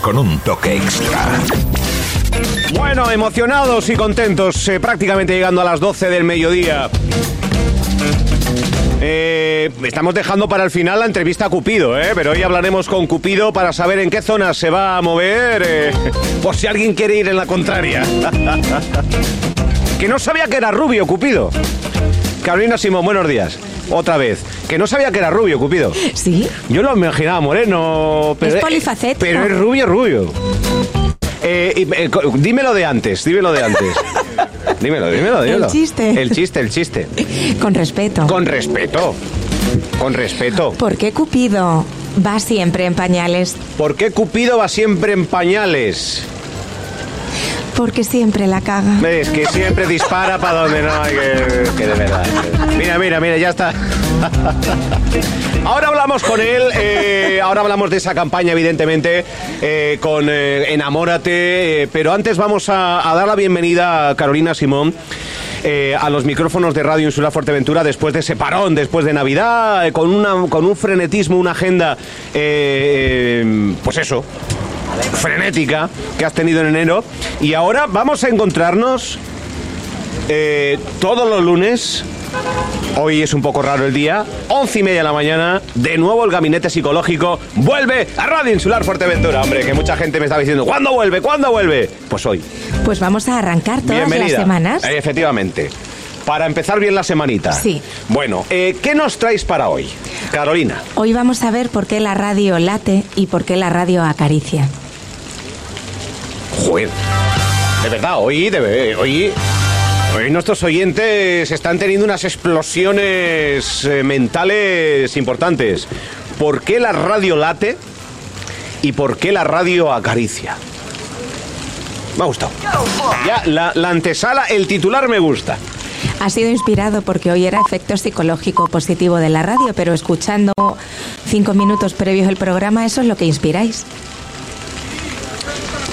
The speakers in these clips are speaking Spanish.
con un toque extra. Bueno, emocionados y contentos, eh, prácticamente llegando a las 12 del mediodía. Eh, estamos dejando para el final la entrevista a Cupido, ¿eh? pero hoy hablaremos con Cupido para saber en qué zona se va a mover, eh, por si alguien quiere ir en la contraria. que no sabía que era rubio, Cupido. Carolina Simón, buenos días. Otra vez. Que no sabía que era rubio, Cupido. Sí. Yo lo imaginaba moreno, pero Es polifacético. Pero es rubio, rubio. Eh, eh, dímelo de antes, dímelo de antes. dímelo, dímelo, dímelo. chiste. El chiste, el chiste. Con respeto. Con respeto. Con respeto. ¿Por qué Cupido va siempre en pañales? ¿Por qué Cupido va siempre en pañales? Porque siempre la caga. Es que siempre dispara para donde no hay que... que de verdad. Mira, mira, mira, ya está. Ahora hablamos con él, eh, ahora hablamos de esa campaña, evidentemente, eh, con eh, Enamórate, pero antes vamos a, dar la bienvenida a Carolina Simón. a los micrófonos de Radio Insular Fuerteventura después de ese parón, después de Navidad, con, una, con un frenetismo, una agenda, pues eso, frenética que has tenido en enero. Y ahora vamos a encontrarnos eh, todos los lunes. Hoy es un poco raro el día, once y media de la mañana, de nuevo el gabinete psicológico vuelve a Radio Insular Fuerteventura. Hombre, que mucha gente me estaba diciendo, ¿cuándo vuelve? ¿Cuándo vuelve? Pues hoy. Pues vamos a arrancar todas Bienvenida. las semanas. Eh, efectivamente. Para empezar bien la semanita. Sí. Bueno, eh, ¿qué nos traéis para hoy? Carolina. Hoy vamos a ver por qué la radio late y por qué la radio acaricia. Joder. De verdad, hoy, de, hoy, hoy nuestros oyentes están teniendo unas explosiones eh, mentales importantes. ¿Por qué la radio late y por qué la radio acaricia? Me ha gustado. Ya, la, la antesala, el titular me gusta. Ha sido inspirado porque hoy era efecto psicológico positivo de la radio, pero escuchando cinco minutos previos el programa, eso es lo que inspiráis.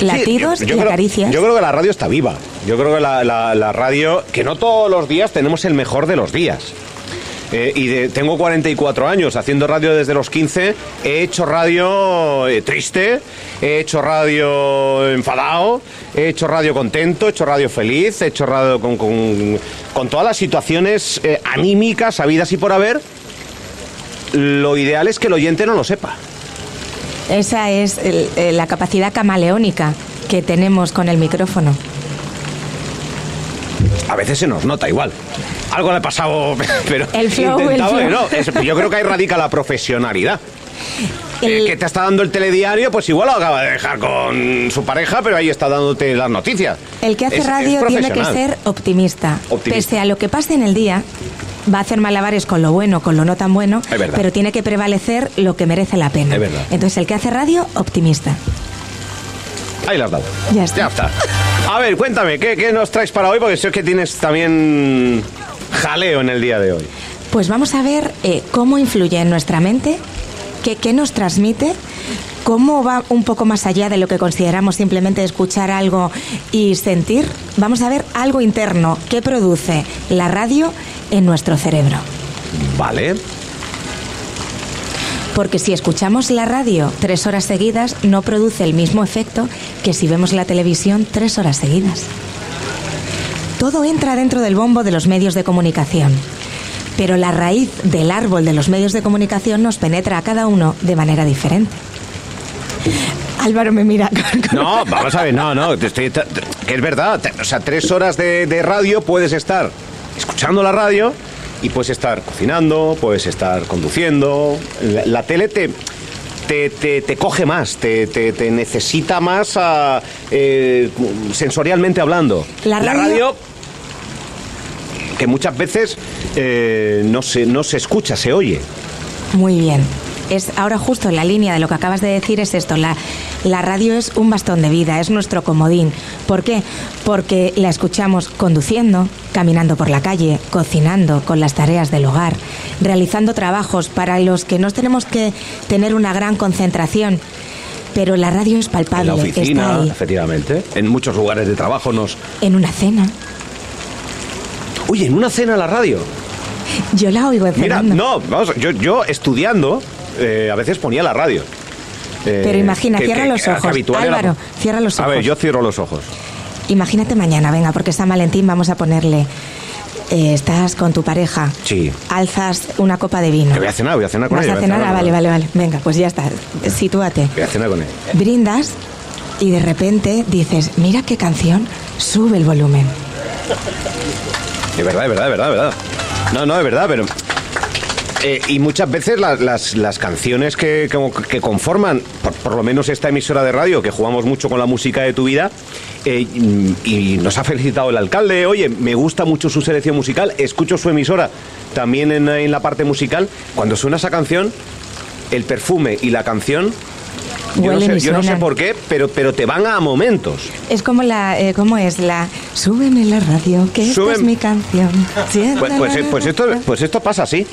Latidos Sí, yo- yo y creo- acaricias. Yo creo que la radio está viva. Yo creo que la, la- la radio, que no todos los días tenemos el mejor de los días. Eh, y de- tengo 44 años haciendo radio desde los 15. He hecho radio eh, triste, he hecho radio enfadado, he hecho radio contento, he hecho radio feliz, he hecho radio con, con- con todas las situaciones eh, anímicas, habidas y por haber. Lo ideal es que el oyente no lo sepa. Esa es el- eh, la capacidad camaleónica que tenemos con el micrófono. A veces se nos nota igual. Algo le ha pasado, pero El flow, intentaba el flow. no. Es- yo creo que ahí radica la profesionalidad. El- El que te está dando el telediario, pues igual lo acaba de dejar con su pareja, pero ahí está dándote las noticias. El que hace Es- es radio tiene que ser optimista. Optimista. Pese a lo que pase en el día, va a hacer malabares con lo bueno, con lo no tan bueno, pero tiene que prevalecer lo que merece la pena. Es verdad. Entonces, el que hace radio, optimista. Ahí las dado. Ya está. A ver, cuéntame, ¿qué, qué nos traes para hoy? Porque sé que tienes también jaleo en el día de hoy. Pues vamos a ver eh, cómo influye en nuestra mente, qué, qué nos transmite, cómo va un poco más allá de lo que consideramos simplemente escuchar algo y sentir. Vamos a ver algo interno que produce la radio en nuestro cerebro. Vale. Porque si escuchamos la radio tres horas seguidas, no produce el mismo efecto que si vemos la televisión tres horas seguidas. Todo entra dentro del bombo de los medios de comunicación. Pero la raíz del árbol de los medios de comunicación nos penetra a cada uno de manera diferente. Álvaro me mira. con- con- No, vamos a ver, no, no, te estoy- te- que es verdad. te- o sea, tres horas de, de radio puedes estar escuchando la radio y puedes estar cocinando, puedes estar conduciendo. La, la tele te, te, te- te coge más, te, te- te necesita más ah, eh, sensorialmente hablando. La radio- radio que muchas veces eh, no, se, no se escucha, se oye. Muy bien. Es ahora justo en la línea de lo que acabas de decir es esto. La, la radio es un bastón de vida, es nuestro comodín. ¿Por qué? Porque la escuchamos conduciendo, caminando por la calle, cocinando con las tareas del hogar, realizando trabajos para los que no tenemos que tener una gran concentración. Pero la radio es palpable, En la está oficina, ahí. efectivamente. En muchos lugares de trabajo nos... En una cena. Oye, en una cena la radio. Yo la oigo Mira, cenando. no, vamos, yo, yo estudiando, eh, a veces ponía la radio. eh, Pero imagina, que- cierra que- los ojos. era- Álvaro, cierra los A ver, ojos. yo cierro los ojos. Imagínate mañana, venga, porque San Valentín vamos a ponerle. eh, estás con tu pareja. Sí. Alzas una copa de vino. Que voy a cenar, voy a cenar con ¿Vas ella, voy a cenar? Ah, vale, ella. vale, vale. Venga, pues ya está. Sitúate. Voy a cenar con él. Brindas y de repente dices, mira qué canción, sube el volumen. De verdad, de verdad, de verdad, de verdad. No, no, de verdad, pero... eh, y muchas veces la- las, las canciones que, como que conforman, por, por lo menos esta emisora de radio, que jugamos mucho con la música de tu vida, eh, y, nos ha felicitado el alcalde, oye, me gusta mucho su selección musical, escucho su emisora también en, en la parte musical, cuando suena esa canción, el perfume y la canción, yo no, sé, yo no sé por qué, pero, pero te van a momentos. Es como la, eh, ¿cómo es? La, súbeme la radio, que esta es mi canción. Pues, pues, eh, pues esto, pues esto pasa así.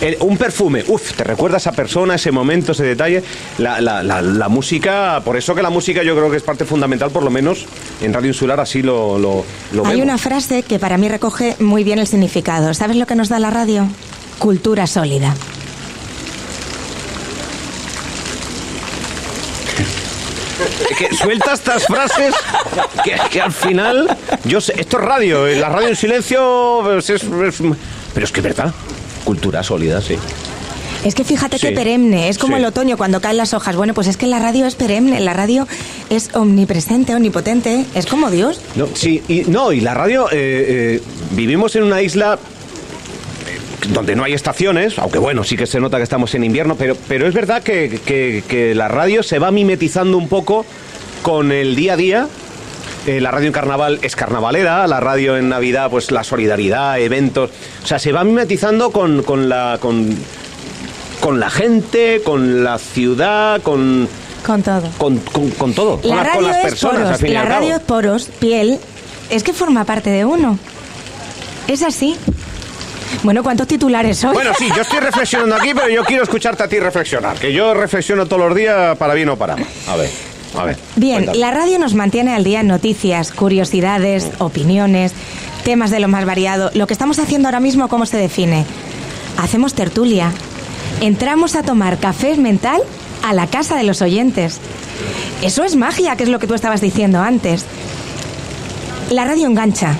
El- un perfume, uff, te recuerda a esa persona, ese momento, ese detalle. La, la- la- la música, por eso que la música yo creo que es parte fundamental, por lo menos en Radio Insular así lo, lo, lo Hay vemos. una frase que para mí recoge muy bien el significado. ¿Sabes lo que nos da la radio? Cultura sólida. que suelta estas frases que, que al final yo sé, esto es radio eh, la radio en silencio pues, es- es- pero es que es verdad cultura sólida sí Es que fíjate Sí. qué perenne, es como Sí. el otoño cuando caen las hojas. Bueno, pues es que la radio es perenne, la radio es omnipresente, omnipotente, es como Dios. no, sí y no y la radio eh, eh, vivimos en una isla eh, donde no hay estaciones, aunque bueno, sí que se nota que estamos en invierno, pero, pero es verdad que, que- que la radio se va mimetizando un poco con el día a día. Eh, la radio en carnaval es carnavalera, la radio en Navidad, pues la solidaridad, eventos. O sea, se va mimetizando con, con la. Con, con la gente, con la ciudad, con, Con todo. con, con- con todo, con, La la- radio con las es personas, poros, al fin y la al cabo. radio es poros, piel, es que forma parte de uno. Es así. Bueno, ¿cuántos titulares hoy? Bueno, sí, yo estoy reflexionando aquí, pero yo quiero escucharte a ti reflexionar. Que yo reflexiono todos los días para bien o para mal. A ver, a ver. Bien, cuéntame. la radio nos mantiene al día en noticias, curiosidades, opiniones, temas de lo más variado. Lo que estamos haciendo ahora mismo, ¿cómo se define? Hacemos tertulia. Entramos a tomar café mental a la casa de los oyentes. Eso es magia, que es lo que tú estabas diciendo antes. La radio engancha,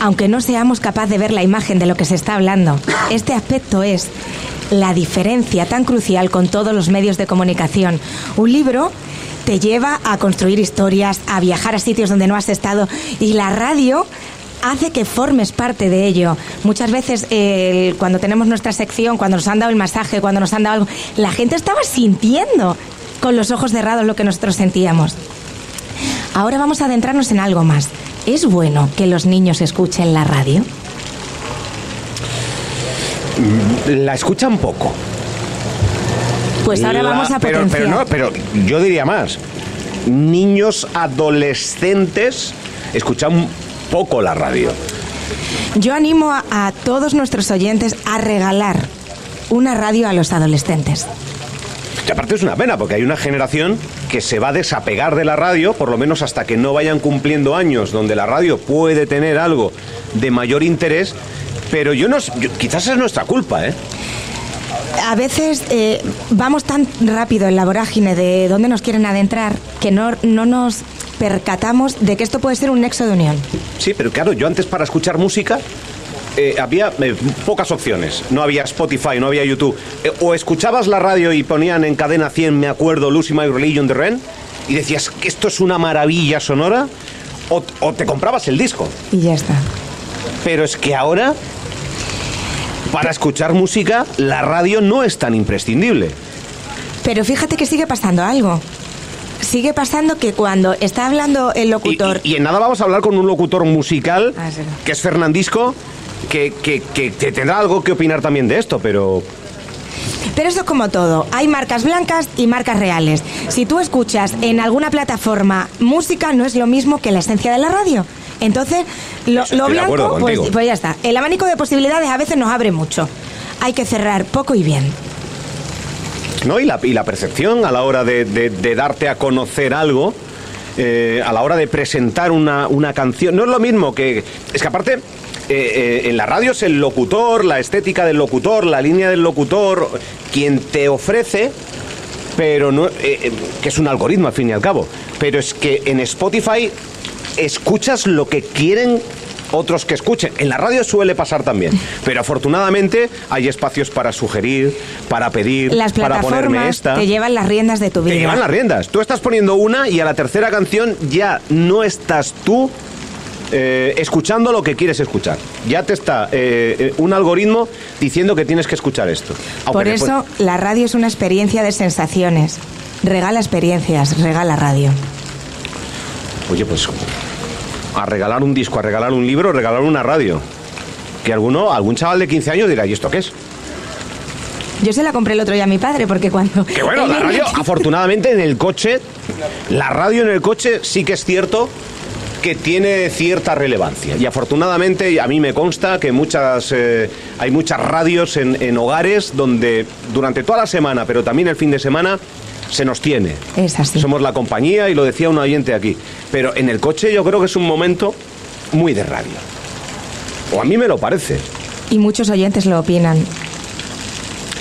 aunque no seamos capaces de ver la imagen de lo que se está hablando. Este aspecto es la diferencia tan crucial con todos los medios de comunicación. Un libro te lleva a construir historias, a viajar a sitios donde no has estado y la radio hace que formes parte de ello. Muchas veces cuando tenemos nuestra sección, cuando nos han dado el masaje, cuando nos han dado algo, la gente estaba sintiendo con los ojos cerrados lo que nosotros sentíamos. Ahora vamos a adentrarnos en algo más. ¿Es bueno que los niños escuchen la radio? La escuchan poco. Pues ahora La- vamos a pero, potenciar. pero no, pero yo diría más. Niños adolescentes escuchan poco la radio. Yo animo a, a todos nuestros oyentes a regalar una radio a los adolescentes. Y aparte es una pena, porque hay una generación que se va a desapegar de la radio, por lo menos hasta que no vayan cumpliendo años, donde la radio puede tener algo de mayor interés, pero yo no... yo- quizás es nuestra culpa, ¿eh? A veces eh, vamos tan rápido en la vorágine de dónde nos quieren adentrar que no, no nos percatamos de que esto puede ser un nexo de unión. Sí, pero claro, yo antes para escuchar música eh, había eh, pocas opciones. No había Spotify, no había YouTube. Eh, o escuchabas la radio y ponían en cadena 100, me acuerdo, Lucy My Religion de Ren, y decías que esto es una maravilla sonora, o, o te comprabas el disco. Y ya está. Pero es que ahora, para escuchar música, la radio no es tan imprescindible. Pero fíjate que sigue pasando algo. Sigue pasando que cuando está hablando el locutor... y- y en nada vamos a hablar con un locutor musical, Ah, que es Fernandisco, que, que- que- que tendrá algo que opinar también de esto, pero... Pero eso es como todo. Hay marcas blancas y marcas reales. Si tú escuchas en alguna plataforma música, no es lo mismo que la esencia de la radio. Entonces, lo, blanco, pues, pues ya está. El abanico de posibilidades a veces nos abre mucho. Hay que cerrar poco y bien. ¿no? Y, la, y la percepción a la hora de, de- de darte a conocer algo, eh, a la hora de presentar una, una canción. No es lo mismo que. Es que aparte. eh, eh, en la radio es el locutor, la estética del locutor, la línea del locutor, quien te ofrece pero no, que es un algoritmo al fin y al cabo. Pero es que en Spotify escuchas lo que quieren otros que escuchen. En la radio suele pasar también, pero afortunadamente hay espacios para sugerir, para pedir, Las para ponerme esta. te llevan las riendas de tu vida. Te llevan las riendas. Tú estás poniendo una y a la tercera canción ya no estás tú eh, escuchando lo que quieres escuchar. Ya te está eh, eh, un algoritmo diciendo que tienes que escuchar esto. Aunque Por después- eso la radio es una experiencia de sensaciones. Regala experiencias, regala radio. Oye, pues a regalar un disco, a regalar un libro, a regalar una radio. Que alguno, algún chaval de 15 años dirá, ¿y esto qué es? Yo se la compré el otro día a mi padre porque cuando... Que bueno, la radio, afortunadamente en el coche, la radio en el coche sí que es cierto que tiene cierta relevancia. Y afortunadamente a mí me consta que muchas, eh, hay muchas radios en, en hogares donde durante toda la semana, pero también el fin de semana, se nos tiene. Es así. Somos la compañía y lo decía un oyente aquí. Pero en el coche yo creo que es un momento muy de radio. O a mí me lo parece. Y muchos oyentes lo opinan.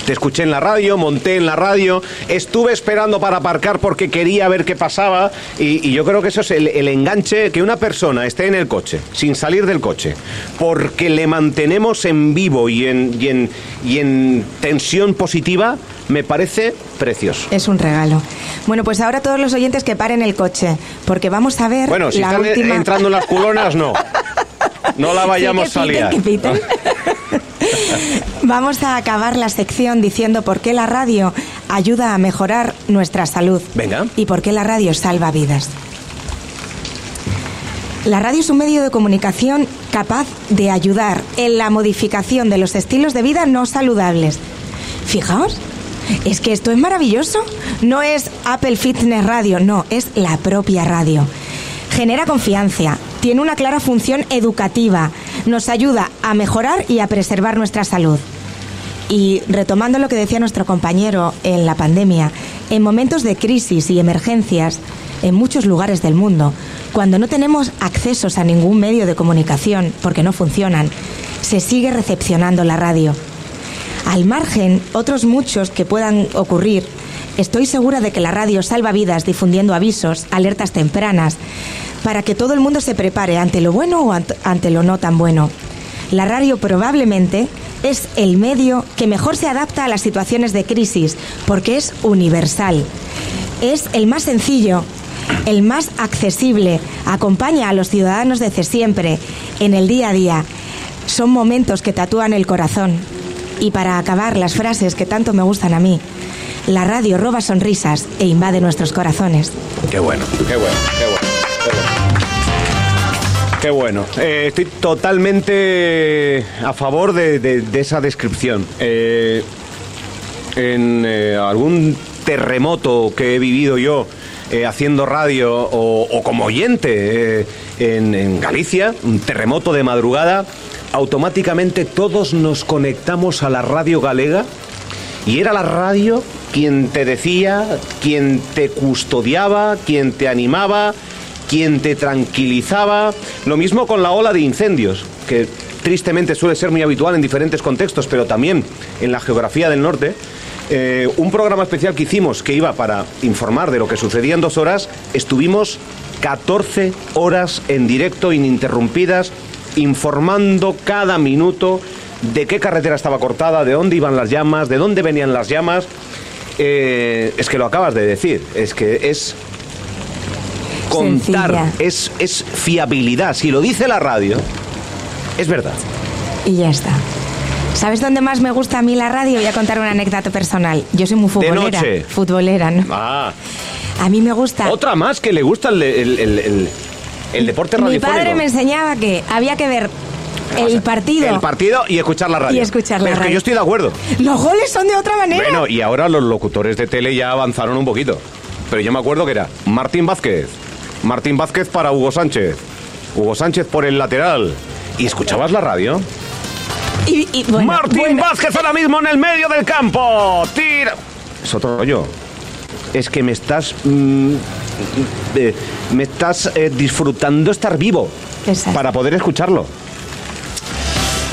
Te escuché en la radio, monté en la radio, estuve esperando para aparcar porque quería ver qué pasaba y, y yo creo que eso es el, el enganche, que una persona esté en el coche, sin salir del coche, porque le mantenemos en vivo y en, y en, y en tensión positiva, me parece precioso. Es un regalo. Bueno, pues ahora todos los oyentes que paren el coche, porque vamos a ver Bueno, si la están última... entrando en las culonas, no. No la vayamos Sí, a liar. que. Vamos a acabar la sección diciendo por qué la radio ayuda a mejorar nuestra salud. Venga. Y por qué la radio salva vidas. La radio es un medio de comunicación capaz de ayudar en la modificación de los estilos de vida no saludables. Fijaos, es que esto es maravilloso. No es Apple Fitness Radio, no, es la propia radio. Genera confianza, tiene una clara función educativa, nos ayuda a mejorar y a preservar nuestra salud. Y retomando lo que decía nuestro compañero en la pandemia, en momentos de crisis y emergencias en muchos lugares del mundo, cuando no tenemos accesos a ningún medio de comunicación porque no funcionan, se sigue recepcionando la radio. Al margen, otros muchos que puedan ocurrir, estoy segura de que la radio salva vidas difundiendo avisos, alertas tempranas, para que todo el mundo se prepare ante lo bueno o ant- ante lo no tan bueno. La radio probablemente es el medio que mejor se adapta a las situaciones de crisis, porque es universal. Es el más sencillo, el más accesible, acompaña a los ciudadanos desde siempre, en el día a día. Son momentos que tatúan el corazón. Y para acabar las frases que tanto me gustan a mí, la radio roba sonrisas e invade nuestros corazones. Qué bueno, qué bueno, qué bueno. Qué bueno. Eh, estoy totalmente a favor de, esa descripción. Eh, en eh, algún terremoto que he vivido yo haciendo radio o, como oyente en, en Galicia, un terremoto de madrugada, automáticamente todos nos conectamos a la radio galega y era la radio quien te decía, quien te custodiaba, quien te animaba, quien te tranquilizaba. Lo mismo con la ola de incendios, que tristemente suele ser muy habitual en diferentes contextos, pero también en la geografía del norte. Eh, un programa especial que hicimos que iba para informar de lo que sucedía en dos horas, estuvimos 14 horas en directo ininterrumpidas informando cada minuto de qué carretera estaba cortada, de dónde iban las llamas, de dónde venían las llamas. Eh, es que lo acabas de decir, es que es contar, es, es fiabilidad. Si lo dice la radio, es verdad. Y ya está. ¿Sabes dónde más me gusta a mí la radio? Voy a contar una anécdota personal. Yo soy muy futbolera. noche. Futbolera, ¿no? Ah, A mí me gusta. otra más que le gusta el, el- el- el- deporte Mi radiofónico. padre me enseñaba que había que ver el partido. El partido y escuchar la radio. Y escuchar la Pero es que radio. yo estoy de acuerdo. Los goles son de otra manera. Bueno, y ahora los locutores de tele ya avanzaron un poquito. Pero yo me acuerdo que era Martín Vázquez. Martín Vázquez para Hugo Sánchez. Hugo Sánchez por el lateral. ¿Y escuchabas la radio? Y- y, bueno, Martín bueno, Vázquez ahora mismo en el medio del campo. Tira. Es otro rollo. Es que me estás. mm, eh, me estás eh, disfrutando estar vivo. Exacto. Para poder escucharlo.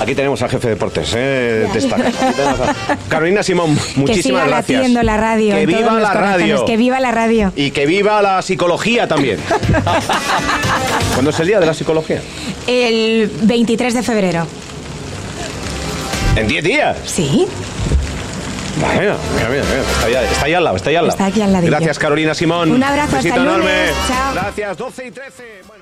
Aquí tenemos al jefe de deportes, ¿eh? A- Carolina Simón, que muchísimas siga gracias. la radio. Que viva la radio. Que viva la radio. Y que viva la psicología también. ¿Cuándo es el día de la psicología? El 23 de febrero. En 10 días. Sí. Mira, mira, mira, mira, Está, ahí, está ahí al lado, está ahí al lado. Está aquí al ladillo. Gracias, Carolina Simón. Un abrazo, Besito hasta enorme. lunes. Chao. Gracias, 12 y 13. Bueno.